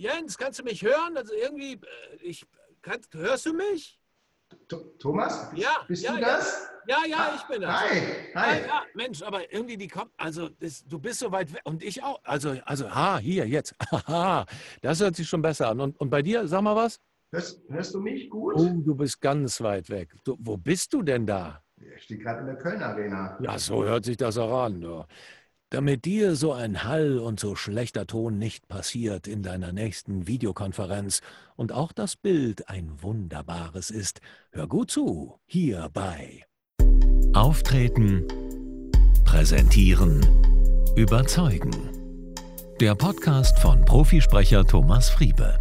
Jens, kannst du mich hören? Also irgendwie, äh, ich, kann, hörst du mich? Thomas? Ja. Bist ja, du das? Ja, ja, ich bin das. Hi. Hi. Ja, ja, Mensch, aber irgendwie die kommt, also das, du bist so weit weg und ich auch. Also, also, ha, hier, jetzt. Haha, das hört sich schon besser an. Und, und bei dir, sag mal was? Hörst, hörst du mich gut? Oh, du bist ganz weit weg. Du, wo bist du denn da? Ich stehe gerade in der Köln Arena. Ja, so hört sich das auch an. Du. Damit dir so ein Hall und so schlechter Ton nicht passiert in deiner nächsten Videokonferenz und auch das Bild ein wunderbares ist, hör gut zu, hier bei Auftreten, Präsentieren, Überzeugen. Der Podcast von Profisprecher Thomas Friebe.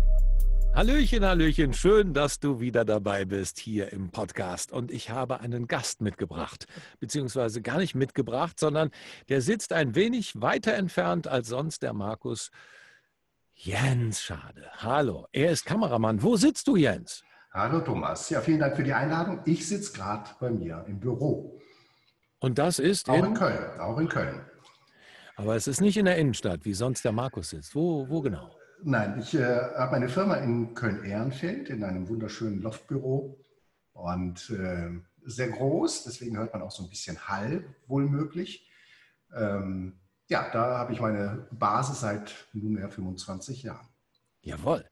Hallöchen, Hallöchen, schön, dass du wieder dabei bist hier im Podcast. Und ich habe einen Gast mitgebracht, beziehungsweise gar nicht mitgebracht, sondern der sitzt ein wenig weiter entfernt als sonst der Markus. Jens Schade. Hallo, er ist Kameramann. Wo sitzt du, Jens? Hallo Thomas. Ja, vielen Dank für die Einladung. Ich sitze gerade bei mir im Büro. Und das ist Auch in, in Köln. Auch in Köln. aber es ist nicht in der Innenstadt, wie sonst der Markus sitzt. Wo, wo genau? Nein, ich äh, habe meine Firma in Köln-Ehrenfeld in einem wunderschönen Loftbüro und äh, sehr groß, deswegen hört man auch so ein bisschen Hall, wohl möglich. Ähm, ja, da habe ich meine Basis seit nunmehr 25 Jahren. Jawohl.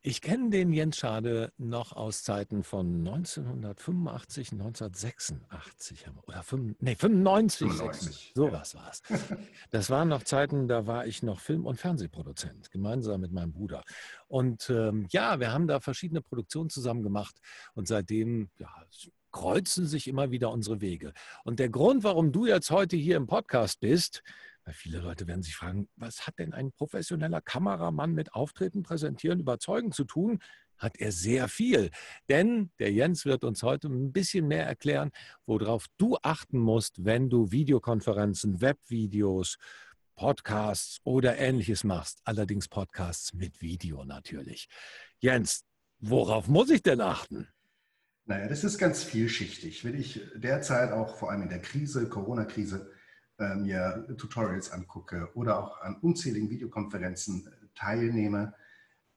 Ich kenne den Jens Schade noch aus Zeiten von 1985, 1986 haben wir- oder fünf, nee, 95, 95, 96, sowas war es. Das waren noch Zeiten, da war ich noch Film- und Fernsehproduzent, gemeinsam mit meinem Bruder. Und ähm, ja, wir haben da verschiedene Produktionen zusammen gemacht und seitdem ja, kreuzen sich immer wieder unsere Wege. Und der Grund, warum du jetzt heute hier im Podcast bist, weil viele Leute werden sich fragen, was hat denn ein professioneller Kameramann mit Auftreten, Präsentieren, Überzeugen zu tun? Hat er sehr viel. Denn der Jens wird uns heute ein bisschen mehr erklären, worauf du achten musst, wenn du Videokonferenzen, Webvideos, Podcasts oder ähnliches machst. Allerdings Podcasts mit Video natürlich. Jens, worauf muss ich denn achten? Naja, das ist ganz vielschichtig. Wenn ich derzeit auch vor allem in der Krise, Corona-Krise, äh, mir Tutorials angucke oder auch an unzähligen Videokonferenzen äh, teilnehme,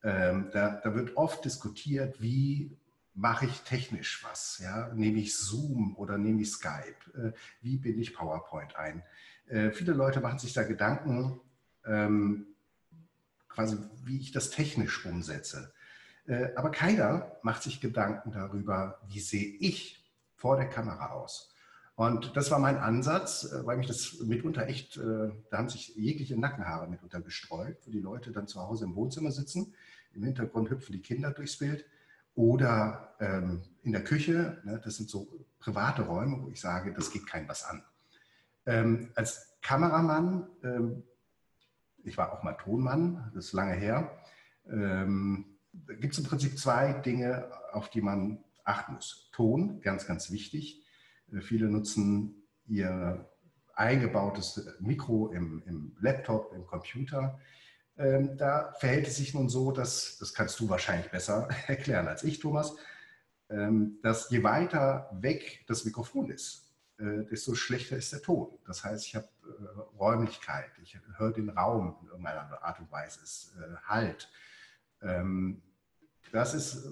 ähm, da, da wird oft diskutiert, wie mache ich technisch was? Ja? Nehme ich Zoom oder nehme ich Skype? Äh, wie binde ich PowerPoint ein? Äh, viele Leute machen sich da Gedanken, ähm, quasi wie ich das technisch umsetze. Äh, Aber keiner macht sich Gedanken darüber, wie sehe ich vor der Kamera aus. Und das war mein Ansatz, äh, weil mich das mitunter echt, äh, da haben sich jegliche Nackenhaare mitunter gestreut, wo die Leute dann zu Hause im Wohnzimmer sitzen. Im Hintergrund hüpfen die Kinder durchs Bild. Oder ähm, in der Küche, ne, das sind so private Räume, wo ich sage, das geht kein was an. Ähm, als Kameramann, ähm, ich war auch mal Tonmann, das ist lange her, ähm, gibt es im Prinzip zwei Dinge, auf die man achten muss. Ton, ganz, ganz wichtig. Äh, Viele nutzen ihr eingebautes Mikro im, im Laptop, im Computer. Ähm, da verhält es sich nun so, dass, das kannst du wahrscheinlich besser erklären als ich, Thomas, ähm, dass je weiter weg das Mikrofon ist, äh, desto schlechter ist der Ton. Das heißt, ich habe äh, Räumlichkeit, ich höre den Raum in irgendeiner Art und Weise, es äh, Halt. Ähm, das ist,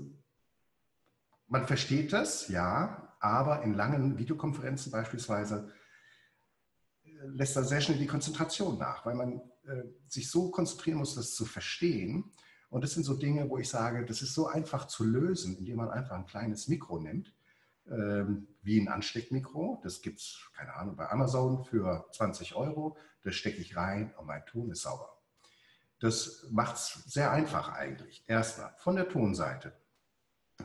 man versteht das, ja, aber in langen Videokonferenzen beispielsweise äh, lässt da sehr schnell die Konzentration nach, weil man äh, sich so konzentrieren muss, das zu verstehen. Und das sind so Dinge, wo ich sage, das ist so einfach zu lösen, indem man einfach ein kleines Mikro nimmt, ähm, wie ein Ansteckmikro. Das gibt es, keine Ahnung, bei Amazon für 20 Euro. Das stecke ich rein und mein Ton ist sauber. Das macht es sehr einfach eigentlich. Erstmal von der Tonseite.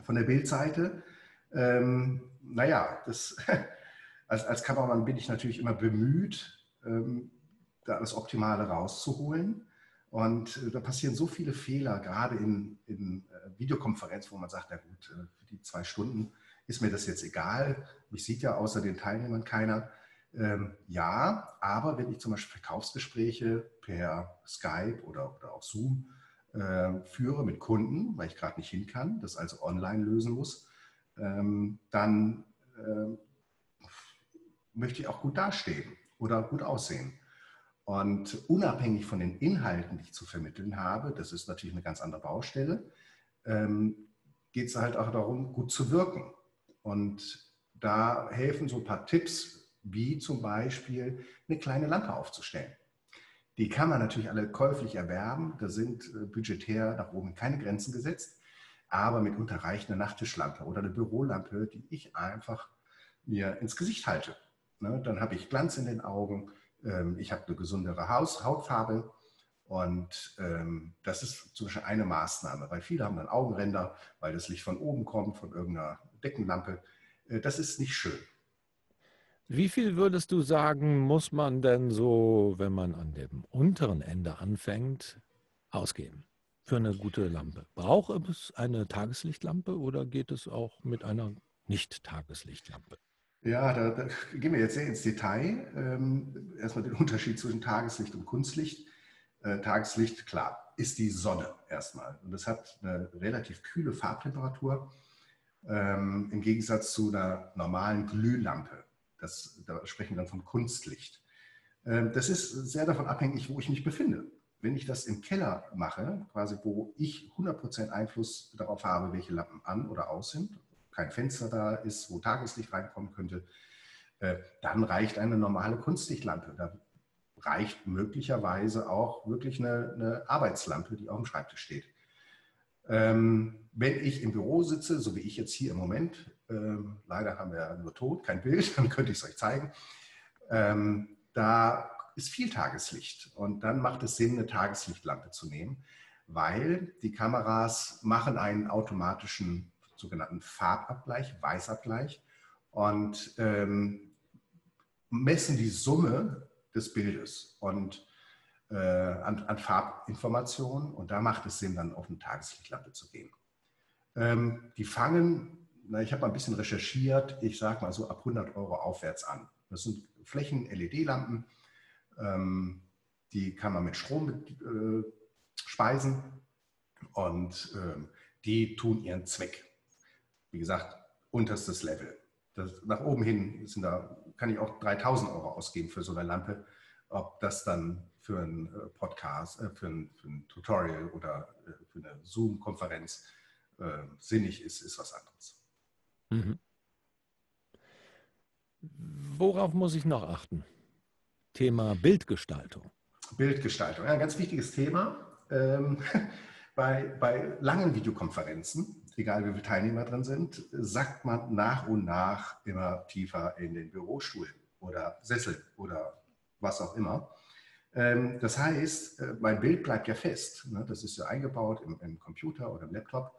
Von der Bildseite, ähm, naja, das, als, als Kameramann bin ich natürlich immer bemüht, ähm, da das Optimale rauszuholen. Und äh, da passieren so viele Fehler, gerade in, in äh, Videokonferenz, wo man sagt, na gut, äh, für die zwei Stunden ist mir das jetzt egal. Mich sieht ja außer den Teilnehmern keiner. Ähm, ja, aber wenn ich zum Beispiel Verkaufsgespräche per Skype oder, oder auch Zoom äh, führe mit Kunden, weil ich gerade nicht hin kann, das also online lösen muss, ähm, dann äh, möchte ich auch gut dastehen oder gut aussehen. Und unabhängig von den Inhalten, die ich zu vermitteln habe, das ist natürlich eine ganz andere Baustelle, ähm, geht es halt auch darum, gut zu wirken. Und da helfen so ein paar Tipps, wie zum Beispiel eine kleine Lampe aufzustellen. Die kann man natürlich alle käuflich erwerben. Da sind äh, budgetär nach oben keine Grenzen gesetzt. Aber mitunter reicht eine Nachttischlampe oder eine Bürolampe, die ich einfach mir ins Gesicht halte. Ne, dann habe ich Glanz in den Augen, ähm, ich habe eine gesundere Hautfarbe und ähm, das ist zum Beispiel eine Maßnahme, weil viele haben dann Augenränder, weil das Licht von oben kommt, von irgendeiner Deckenlampe. Äh, das ist nicht schön. Wie viel würdest du sagen, muss man denn so, wenn man an dem unteren Ende anfängt, ausgeben für eine gute Lampe? Braucht es eine Tageslichtlampe oder geht es auch mit einer Nicht-Tageslichtlampe? Ja, da, da, gehen wir jetzt sehr ins Detail. Ähm, erstmal den Unterschied zwischen Tageslicht und Kunstlicht. Äh, Tageslicht, klar, ist die Sonne erstmal. Und das hat eine relativ kühle Farbtemperatur ähm, im Gegensatz zu einer normalen Glühlampe. Das, da sprechen wir dann von Kunstlicht. Ähm, das ist sehr davon abhängig, wo ich mich befinde. Wenn ich das im Keller mache, quasi wo ich 100% Einfluss darauf habe, welche Lampen an oder aus sind, kein Fenster da ist, wo Tageslicht reinkommen könnte, äh, dann reicht eine normale Kunstlichtlampe. Da reicht möglicherweise auch wirklich eine, eine Arbeitslampe, die auf dem Schreibtisch steht. Ähm, wenn ich im Büro sitze, so wie ich jetzt hier im Moment, ähm, leider haben wir nur Ton, kein Bild, dann könnte ich es euch zeigen, ähm, da ist viel Tageslicht und dann macht es Sinn, eine Tageslichtlampe zu nehmen, weil die Kameras machen einen automatischen sogenannten Farbabgleich, Weißabgleich und ähm, messen die Summe des Bildes und äh, an, an, Farbinformationen und da macht es Sinn, dann auf eine Tageslichtlampe zu gehen. Ähm, die fangen, na, ich habe mal ein bisschen recherchiert, ich sage mal so ab 100 Euro aufwärts an. Das sind Flächen-LED-Lampen, ähm, die kann man mit Strom äh, speisen und ähm, die tun ihren Zweck wie gesagt, unterstes Level. Das, nach oben hin sind da, kann ich auch 3000 Euro ausgeben für so eine Lampe. Ob das dann für einen äh, Podcast, äh, für, ein, für ein, Tutorial oder äh, für eine Zoom-Konferenz äh, sinnig ist, ist was anderes. Mhm. Worauf muss ich noch achten? Thema Bildgestaltung. Bildgestaltung, ja, ein ganz wichtiges Thema. Ähm, bei, bei langen Videokonferenzen egal wie viele Teilnehmer drin sind, sackt man nach und nach immer tiefer in den Bürostuhl oder Sessel oder was auch immer. Ähm, das heißt, äh, mein Bild bleibt ja fest. Ne? Das ist ja eingebaut im, im Computer oder im Laptop.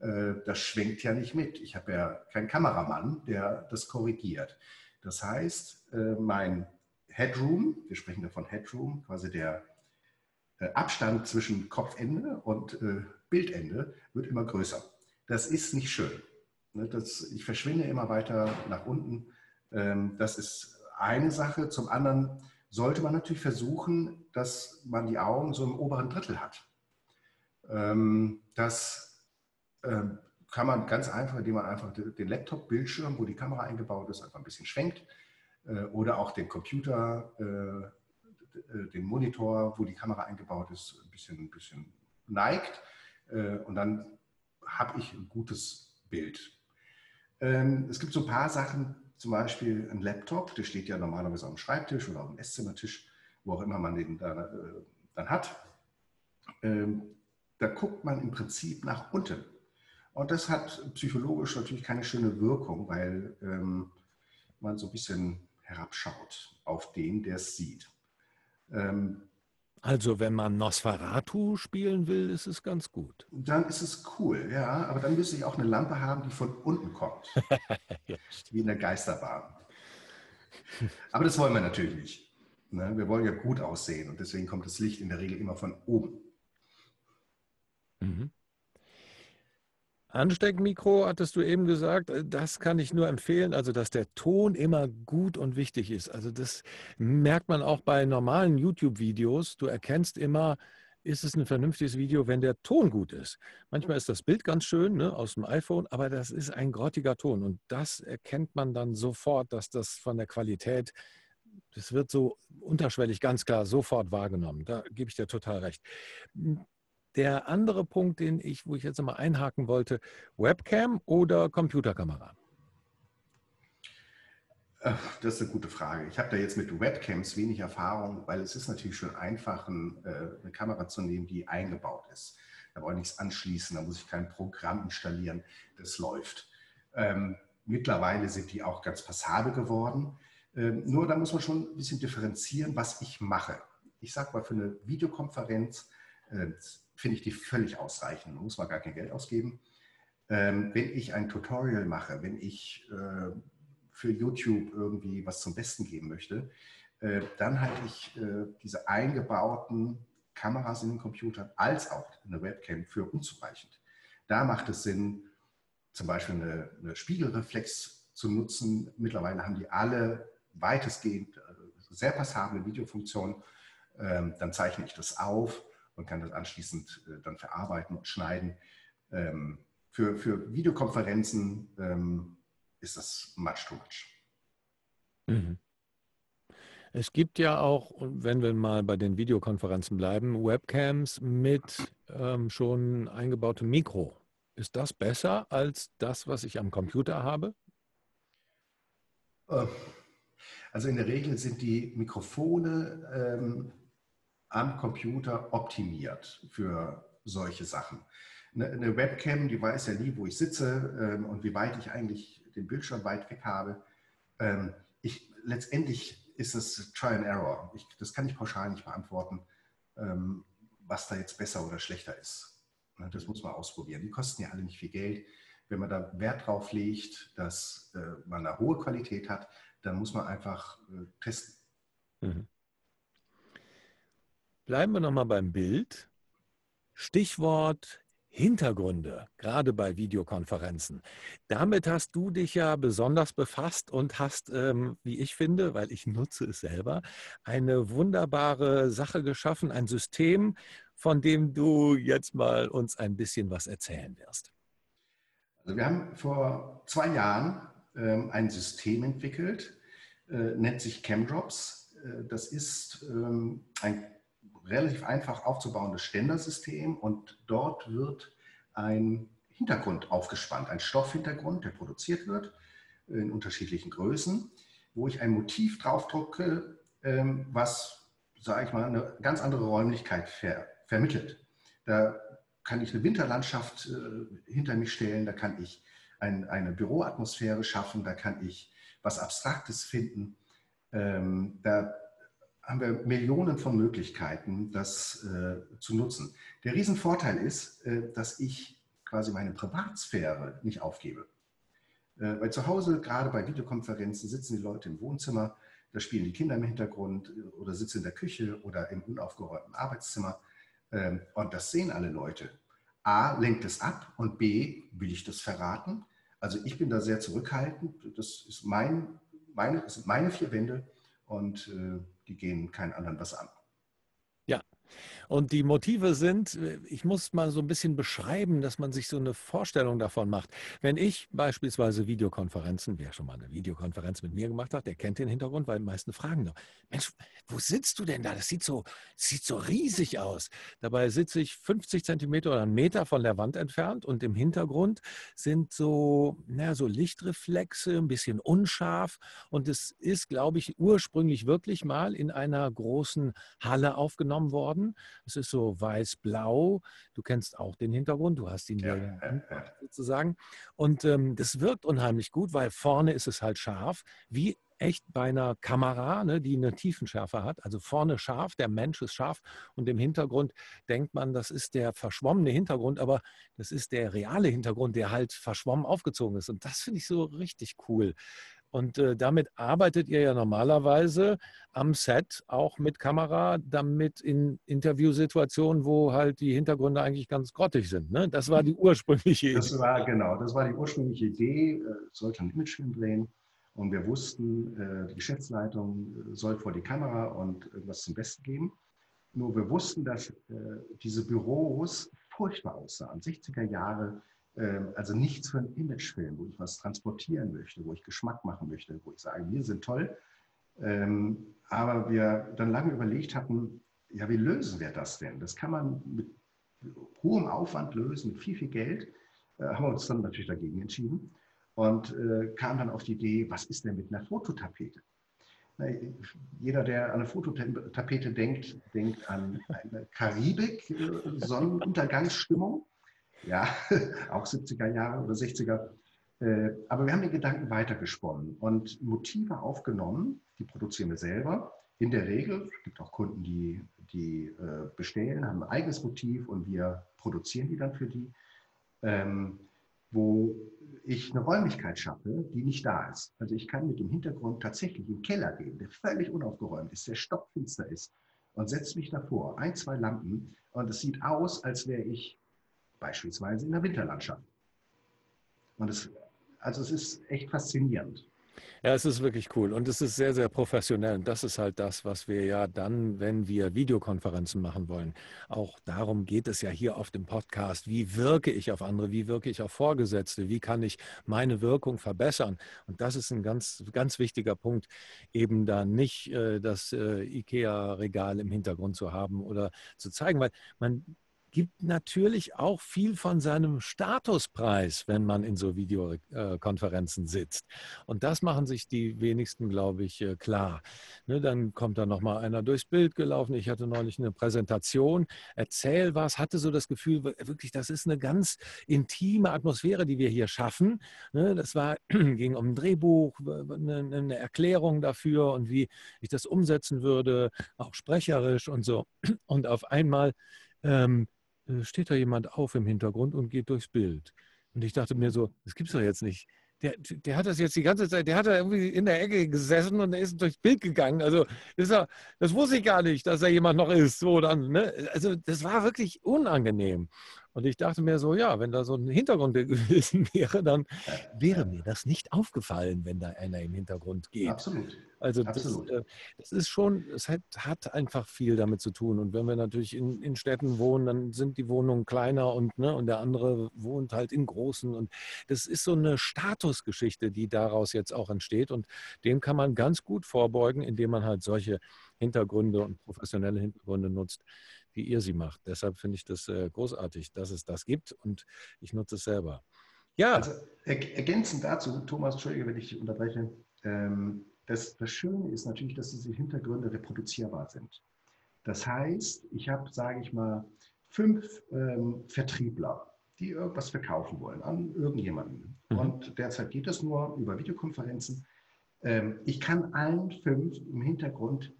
Äh, das schwenkt ja nicht mit. Ich habe ja keinen Kameramann, der das korrigiert. Das heißt, äh, mein Headroom, wir sprechen davon Headroom, quasi der Abstand zwischen Kopfende und Bildende wird immer größer das ist nicht schön. Ne, das, ich verschwinde immer weiter nach unten. Ähm, das ist eine Sache. Zum anderen sollte man natürlich versuchen, dass man die Augen so im oberen Drittel hat. Ähm, das ähm, kann man ganz einfach, indem man einfach den Laptop-Bildschirm, wo die Kamera eingebaut ist, einfach ein bisschen schwenkt. Äh, oder auch den Computer, äh, den Monitor, wo die Kamera eingebaut ist, ein bisschen, ein bisschen neigt. Äh, und dann habe ich ein gutes Bild. Ähm, es gibt so ein paar Sachen, zum Beispiel ein Laptop, der steht ja normalerweise auf dem Schreibtisch oder auf dem Esszimmertisch, wo auch immer man den da, äh, dann hat. Ähm, da guckt man im Prinzip nach unten. Und das hat psychologisch natürlich keine schöne Wirkung, weil ähm, man so ein bisschen herabschaut auf den, der es sieht. Ähm, also wenn man Nosferatu spielen will, ist es ganz gut. Dann ist es cool, ja. Aber dann müsste ich auch eine Lampe haben, die von unten kommt. ja, wie in der Geisterbahn. Aber das wollen wir natürlich nicht. Ne? Wir wollen ja gut aussehen und deswegen kommt das Licht in der Regel immer von oben. Mhm. Ansteckmikro, hattest du eben gesagt, äh, das kann ich nur empfehlen, also dass der Ton immer gut und wichtig ist. Also das merkt man auch bei normalen YouTube-Videos. Du erkennst immer, ist es ein vernünftiges Video, wenn der Ton gut ist. Manchmal ist das Bild ganz schön ne, aus dem iPhone, aber das ist ein grottiger Ton und das erkennt man dann sofort, dass das von der Qualität Das wird so unterschwellig ganz klar sofort wahrgenommen. Da gebe ich dir total recht. Der andere Punkt, den ich, wo ich jetzt nochmal einhaken wollte, Webcam oder Computerkamera? Das ist eine gute Frage. Ich habe da jetzt mit Webcams wenig Erfahrung, weil es ist natürlich schon einfach, äh, eine Kamera zu nehmen, die eingebaut ist. Da brauche ich nichts anschließen, da muss ich kein Programm installieren, das läuft. Ähm, mittlerweile sind die auch ganz passabel geworden. Ähm, nur da muss man schon ein bisschen differenzieren, was ich mache. Ich sage mal, für eine Videokonferenz äh, finde ich die völlig ausreichend. Da muss man gar kein Geld ausgeben. Ähm, wenn ich ein Tutorial mache, wenn ich äh, für YouTube irgendwie was zum Besten geben möchte, äh, dann halte ich äh, diese eingebauten Kameras in den Computern als auch eine Webcam für unzureichend. Da macht es Sinn, zum Beispiel eine, eine Spiegelreflex zu nutzen. Mittlerweile haben die alle weitestgehend äh, sehr passable Videofunktionen. Ähm, dann zeichne ich das auf und kann das anschließend dann verarbeiten und schneiden. Ähm, für, für Videokonferenzen ähm, ist das much too much. Mhm. Es gibt ja auch, wenn wir mal bei den Videokonferenzen bleiben, Webcams mit ähm, schon eingebautem Mikro. Ist das besser als das, was ich am Computer habe? Äh, also in der Regel sind die Mikrofone ähm, am Computer optimiert für solche Sachen. Eine, Webcam, die weiß ja nie, wo ich sitze ähm, und wie weit ich eigentlich den Bildschirm weit weg habe. Ähm, ich, letztendlich ist es Try and Error. Ich, das kann ich pauschal nicht beantworten, ähm, was da jetzt besser oder schlechter ist. Ne, das muss man ausprobieren. Die kosten ja alle nicht viel Geld. Wenn man da Wert drauf legt, dass äh, man eine hohe Qualität hat, dann muss man einfach äh, testen. Mhm. Bleiben wir nochmal beim Bild. Stichwort Hintergründe, gerade bei Videokonferenzen. Damit hast du dich ja besonders befasst und hast, ähm, wie ich finde, weil ich nutze es selber, eine wunderbare Sache geschaffen, ein System, von dem du jetzt mal uns ein bisschen was erzählen wirst. Also wir haben vor zwei Jahren ähm, ein System entwickelt, äh, nennt sich CamDrops. Äh, das ist ähm, ein relativ einfach aufzubauendes Ständersystem und dort wird ein Hintergrund aufgespannt, ein Stoffhintergrund, der produziert wird in unterschiedlichen Größen, wo ich ein Motiv draufdrucke, ähm, was, sage ich mal, eine ganz andere Räumlichkeit ver vermittelt. Da kann ich eine Winterlandschaft äh, hinter mich stellen, da kann ich ein, eine Büroatmosphäre schaffen, da kann ich was Abstraktes finden. Ähm, da haben wir Millionen von Möglichkeiten, das äh, zu nutzen. Der Riesenvorteil ist, äh, dass ich quasi meine Privatsphäre nicht aufgebe. Äh, weil zu Hause, gerade bei Videokonferenzen, sitzen die Leute im Wohnzimmer, da spielen die Kinder im Hintergrund äh, oder sitzen in der Küche oder im unaufgeräumten Arbeitszimmer. Ähm, und das sehen alle Leute. A, lenkt es ab und B, will ich das verraten? Also ich bin da sehr zurückhaltend. Das, ist mein, meine, das sind meine vier Wände und äh, die gehen keinen anderen was an. Ja, und die Motive sind, äh, ich muss mal so ein bisschen beschreiben, dass man sich so eine Vorstellung davon macht. Wenn ich beispielsweise Videokonferenzen, wer schon mal eine Videokonferenz mit mir gemacht hat, der kennt den Hintergrund, weil die meisten fragen doch, Mensch, wo sitzt du denn da? Das sieht so, sieht so riesig aus. Dabei sitze ich 50 Zentimeter oder einen Meter von der Wand entfernt und im Hintergrund sind so, naja, so Lichtreflexe, ein bisschen unscharf. Und es ist, glaube ich, ursprünglich wirklich mal in einer großen Halle aufgenommen worden. Es ist so weiß-blau. Du kennst auch den Hintergrund, du hast ihn ja, ja, ja. sozusagen. Und ähm, das wirkt unheimlich gut, weil vorne ist es halt scharf, wie echt bei einer Kamera, ne, die eine Tiefenschärfe hat. Also vorne scharf, der Mensch ist scharf und im Hintergrund denkt man, das ist der verschwommene Hintergrund, aber das ist der reale Hintergrund, der halt verschwommen aufgezogen ist. Und das finde ich so richtig cool. Und äh, damit arbeitet ihr ja normalerweise am Set auch mit Kamera, damit in Interviewsituationen, wo halt die Hintergründe eigentlich ganz grottig sind. Ne? Das war die ursprüngliche Idee. Das war genau, das war die ursprüngliche Idee. Äh, sollte ein Imagefilm drehen. Und wir wussten, äh, die Geschäftsleitung äh, soll vor die Kamera und irgendwas zum Besten geben. Nur wir wussten, dass diese Büros furchtbar aussahen. 60er Jahre also nichts für einen Imagefilm, wo ich was transportieren möchte, wo ich Geschmack machen möchte, wo ich sage, wir sind toll. Ähm, aber wir dann lange überlegt hatten, ja, wie lösen wir das denn? Das kann man mit hohem Aufwand lösen, mit viel, viel Geld. Äh, haben wir uns dann natürlich dagegen entschieden und äh, kam dann auf die Idee, was ist denn mit einer Fototapete? Jeder, der an eine Fototapete denkt, denkt an eine Karibik, äh, Sonnenuntergangsstimmung. Ja, auch 70er Jahre oder 60er. Äh, aber wir haben den Gedanken weitergesponnen und Motive aufgenommen, die produzieren wir selber. In der Regel, es gibt auch Kunden, die, die äh, bestellen, haben ein eigenes Motiv und wir produzieren die dann für die, ähm, wo ich eine Räumlichkeit schaffe, die nicht da ist. Also ich kann mit dem Hintergrund tatsächlich in den Keller gehen, der völlig unaufgeräumt ist, der stockfinster ist und setze mich davor, ein, zwei Lampen und es sieht aus, als wäre ich beispielsweise in der Winterlandschaft. Und es also es ist echt faszinierend. Ja, es ist wirklich cool und es ist sehr, sehr professionell. Und das ist halt das, was wir ja dann, wenn wir Videokonferenzen machen wollen. Auch darum geht es ja hier auf dem Podcast. Wie wirke ich auf andere? Wie wirke ich auf Vorgesetzte? Wie kann ich meine Wirkung verbessern? Und das ist ein ganz, ganz wichtiger Punkt, eben da nicht äh, das äh, IKEA-Regal im Hintergrund zu haben oder zu zeigen, weil man gibt natürlich auch viel von seinem Statuspreis, wenn man in so Videokonferenzen sitzt. Und das machen sich die wenigsten, glaube ich, äh, klar. Ne, dann kommt da nochmal einer durchs Bild gelaufen. Ich hatte neulich eine Präsentation, erzähl was, hatte so das Gefühl, wirklich, das ist eine ganz intime Atmosphäre, die wir hier schaffen. Ne, das war, ging um ein Drehbuch, eine Erklärung dafür und wie ich das umsetzen würde, auch sprecherisch und so. Und auf einmal ähm, äh, steht da jemand auf im Hintergrund und geht durchs Bild. Und ich dachte mir so, das gibt's doch jetzt nicht. Der, der hat das jetzt die ganze Zeit, der hat da irgendwie in der Ecke gesessen und er ist durchs Bild gegangen. Also das, er, das wusste ich gar nicht, dass da jemand noch ist. So dann, ne? Also das war wirklich unangenehm. Und ich dachte mir so, ja, wenn da so ein Hintergrund gewesen wäre, dann wäre mir das nicht aufgefallen, wenn da einer im Hintergrund geht. Absolut. Also das, Absolut. Äh, das ist schon, es hat, hat, einfach viel damit zu tun. Und wenn wir natürlich in, in Städten wohnen, dann sind die Wohnungen kleiner und, ne, und der andere wohnt halt in großen. Und das ist so eine Statusgeschichte, die daraus jetzt auch entsteht. Und dem kann man ganz gut vorbeugen, indem man halt solche Hintergründe und professionelle Hintergründe nutzt, wie ihr sie macht. Deshalb finde ich das äh, großartig, dass es das gibt und ich nutze es selber. Ja. Also ergänzend dazu, Thomas, Entschuldige, wenn ich dich unterbreche. Ähm, das, das Schöne ist natürlich, dass diese Hintergründe reproduzierbar sind. Das heißt, ich habe, sage ich mal, fünf ähm, Vertriebler, die irgendwas verkaufen wollen an irgendjemanden. Mhm. Und derzeit geht das nur über Videokonferenzen. Ähm, ich kann allen fünf im Hintergrund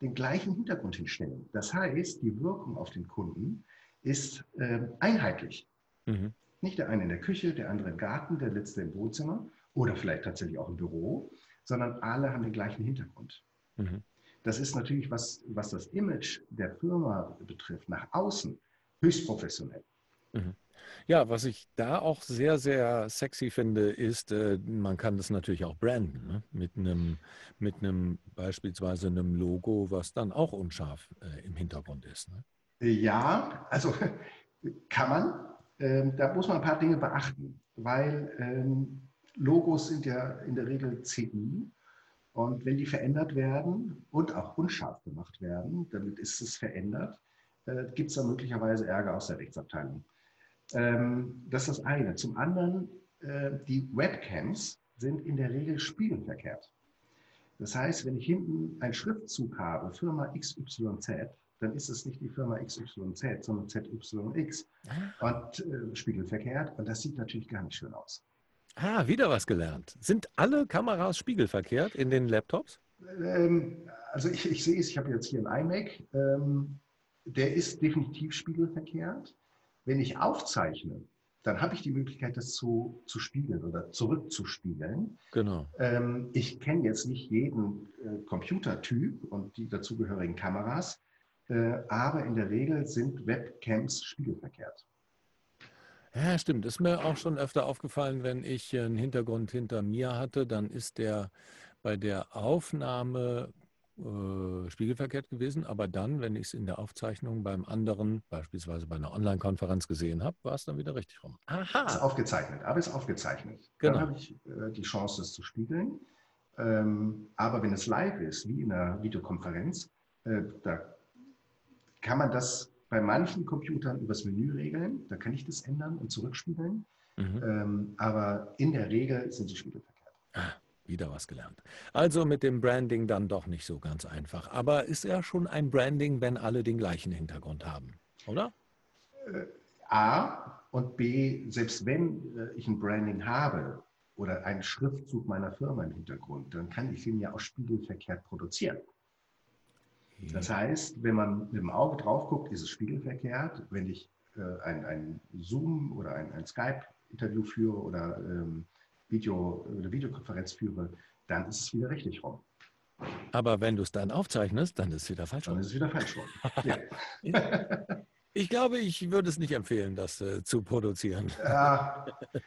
den gleichen Hintergrund hinstellen. Das heißt, die Wirkung auf den Kunden ist äh, einheitlich. Mhm. Nicht der eine in der Küche, der andere im Garten, der letzte im Wohnzimmer oder vielleicht tatsächlich auch im Büro, sondern alle haben den gleichen Hintergrund. Mhm. Das ist natürlich, was, was das Image der Firma betrifft, nach außen höchst professionell. Mhm. Ja, was ich da auch sehr, sehr sexy finde, ist, äh, man kann das natürlich auch branden, ne? mit einem mit einem beispielsweise einem Logo, was dann auch unscharf äh, im Hintergrund ist. Ne? Ja, also kann man. Ähm, da muss man ein paar Dinge beachten, weil ähm, Logos sind ja in der Regel CI und wenn die verändert werden und auch unscharf gemacht werden, damit ist es verändert, äh, gibt es da möglicherweise Ärger aus der Rechtsabteilung. Ähm, das ist das eine. Zum anderen, äh, die Webcams sind in der Regel spiegelverkehrt. Das heißt, wenn ich hinten einen Schriftzug habe, Firma XYZ, dann ist es nicht die Firma XYZ, sondern ZYX ah. und äh, spiegelverkehrt. Und das sieht natürlich gar nicht schön aus. Ah, wieder was gelernt. Sind alle Kameras spiegelverkehrt in den Laptops? Ähm, also ich, ich, sehe es, ich habe jetzt hier einen iMac, ähm, der ist definitiv spiegelverkehrt. Wenn ich aufzeichne, dann habe ich die Möglichkeit, das zu, zu spiegeln oder zurückzuspiegeln. Genau. Ähm, ich kenne jetzt nicht jeden äh, Computertyp und die dazugehörigen Kameras, äh, aber in der Regel sind Webcams spiegelverkehrt. Ja, stimmt. Ist mir auch schon öfter aufgefallen, wenn ich einen Hintergrund hinter mir hatte, dann ist der bei der Aufnahme äh, spiegelverkehrt gewesen, aber dann, wenn ich es in der Aufzeichnung beim anderen, beispielsweise bei einer Online-Konferenz gesehen habe, war es dann wieder richtig rum. Aha. Ist aufgezeichnet, aber ist aufgezeichnet. Genau. Dann habe ich äh, die Chance, es zu spiegeln. Ähm, aber wenn es live ist, wie in einer Videokonferenz, äh, da kann man das bei manchen Computern übers Menü regeln. Da kann ich das ändern und zurückspiegeln. Mhm. Ähm, aber in der Regel sind sie spiegelverkehrt. Wieder was gelernt. Also mit dem Branding dann doch nicht so ganz einfach. Aber ist ja schon ein Branding, wenn alle den gleichen Hintergrund haben, oder? Äh, A und B, selbst wenn äh, ich ein Branding habe oder einen Schriftzug meiner Firma im Hintergrund, dann kann ich ihn ja auch spiegelverkehrt produzieren. Das heißt, wenn man mit dem Auge drauf guckt, ist es spiegelverkehrt. Wenn ich äh, ein, ein, Zoom oder ein, ein Skype-Interview führe oder ähm, Video, eine Videokonferenz führe, dann ist es wieder richtig rum. Aber wenn du es dann aufzeichnest, dann ist es wieder falsch rum. Dann ist es wieder falsch rum. ja. Ich glaube, ich würde es nicht empfehlen, das äh, zu produzieren. Ja.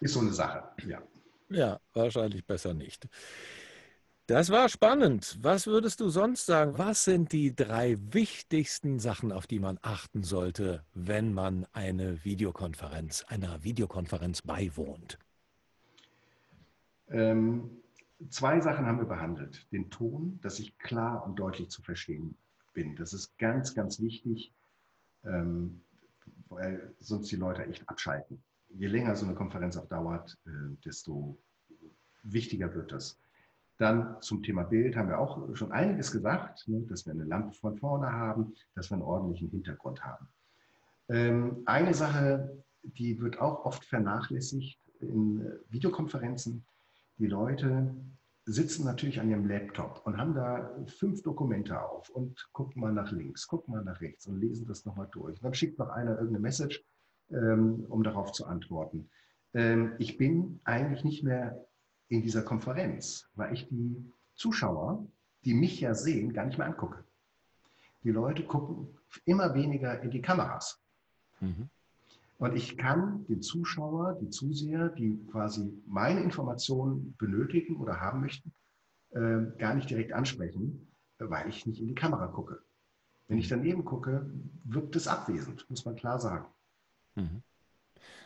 Ist so eine Sache, ja. Ja, wahrscheinlich besser nicht. Das war spannend. Was würdest du sonst sagen? Was sind die drei wichtigsten Sachen, auf die man achten sollte, wenn man eine Videokonferenz, einer Videokonferenz beiwohnt? Ähm, zwei Sachen haben wir behandelt. Den Ton, dass ich klar und deutlich zu verstehen bin. Das ist ganz, ganz wichtig, ähm, weil sonst die Leute echt abschalten. Je länger so eine Konferenz auch dauert, äh, desto wichtiger wird das. Dann zum Thema Bild haben wir auch schon einiges gesagt, ne, dass wir eine Lampe von vorne haben, dass wir einen ordentlichen Hintergrund haben. Ähm, eine Sache, die wird auch oft vernachlässigt in äh, Videokonferenzen. Die Leute sitzen natürlich an ihrem Laptop und haben da fünf Dokumente auf und gucken mal nach links, gucken mal nach rechts und lesen das nochmal durch. Und dann schickt noch einer irgendeine Message, ähm, um darauf zu antworten. Ähm, ich bin eigentlich nicht mehr in dieser Konferenz, weil ich die Zuschauer, die mich ja sehen, gar nicht mehr angucke. Die Leute gucken immer weniger in die Kameras. Mhm. Und ich kann den Zuschauer, die Zuseher, die quasi meine Informationen benötigen oder haben möchten, äh, gar nicht direkt ansprechen, weil ich nicht in die Kamera gucke. Wenn ich daneben gucke, wirkt es abwesend, muss man klar sagen. Mhm.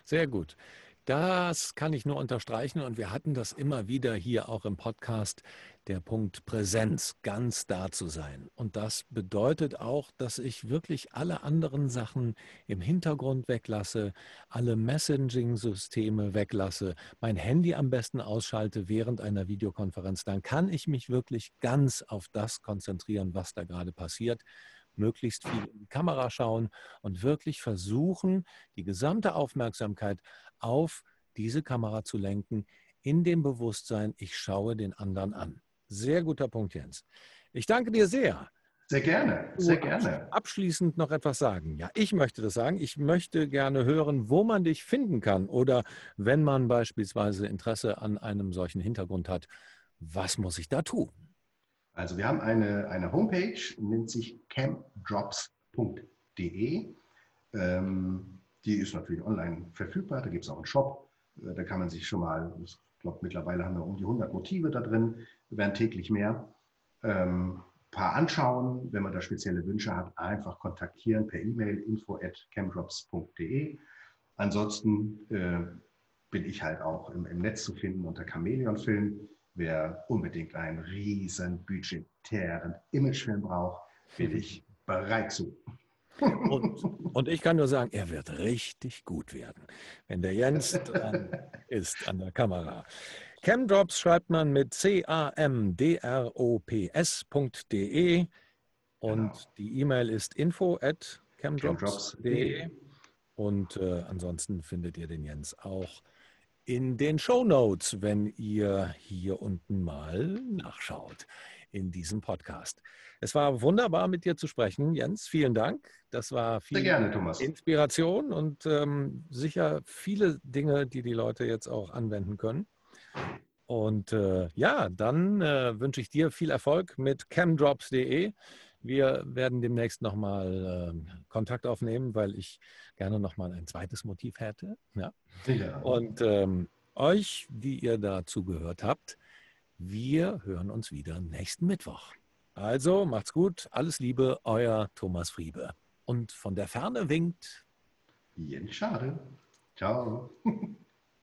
Sehr gut. Das kann ich nur unterstreichen und wir hatten das immer wieder hier auch im Podcast, der Punkt Präsenz, ganz da zu sein. Und das bedeutet auch, dass ich wirklich alle anderen Sachen im Hintergrund weglasse, alle Messaging-Systeme weglasse, mein Handy am besten ausschalte während einer Videokonferenz. Dann kann ich mich wirklich ganz auf das konzentrieren, was da gerade passiert möglichst viel in die Kamera schauen und wirklich versuchen, die gesamte Aufmerksamkeit auf diese Kamera zu lenken, in dem Bewusstsein, ich schaue den anderen an. Sehr guter Punkt, Jens. Ich danke dir sehr. Sehr gerne, sehr gerne. Abschließend noch etwas sagen. Ja, ich möchte das sagen. Ich möchte gerne hören, wo man dich finden kann oder wenn man beispielsweise Interesse an einem solchen Hintergrund hat, was muss ich da tun? Also wir haben eine, eine Homepage, nennt sich camdrops.de. Ähm, die ist natürlich online verfügbar, da gibt es auch einen Shop. Äh, da kann man sich schon mal, ich glaube mittlerweile haben wir um die 100 Motive da drin, werden täglich mehr. Ähm, paar anschauen, wenn man da spezielle Wünsche hat, einfach kontaktieren per E-Mail info at camdrops.de. Ansonsten äh, bin ich halt auch im, im Netz zu finden unter Chameleon Film. Wer unbedingt einen riesen budgetären Imagefilm braucht, bin ich bereit zu. Und, und, ich kann nur sagen, er wird richtig gut werden, wenn der Jens dran ist an der Kamera. Camdrops schreibt man mit c-a-m-d-r-o-p-s.de und genau. die E-Mail ist info at camdrops.de und äh, ansonsten findet ihr den Jens auch in den Show Notes, wenn ihr hier unten mal nachschaut in diesem Podcast. Es war wunderbar, mit dir zu sprechen, Jens. Vielen Dank. Das war viel gerne, Inspiration und ähm, sicher viele Dinge, die die Leute jetzt auch anwenden können. Und äh, ja, dann äh, wünsche ich dir viel Erfolg mit camdrops.de. Wir werden demnächst nochmal äh, Kontakt aufnehmen, weil ich gerne nochmal ein zweites Motiv hätte. Ja. ja. Und ähm, euch, die ihr dazu gehört habt, wir hören uns wieder nächsten Mittwoch. Also macht's gut, alles Liebe, euer Thomas Friebe. Und von der Ferne winkt Jens Schade. Ciao.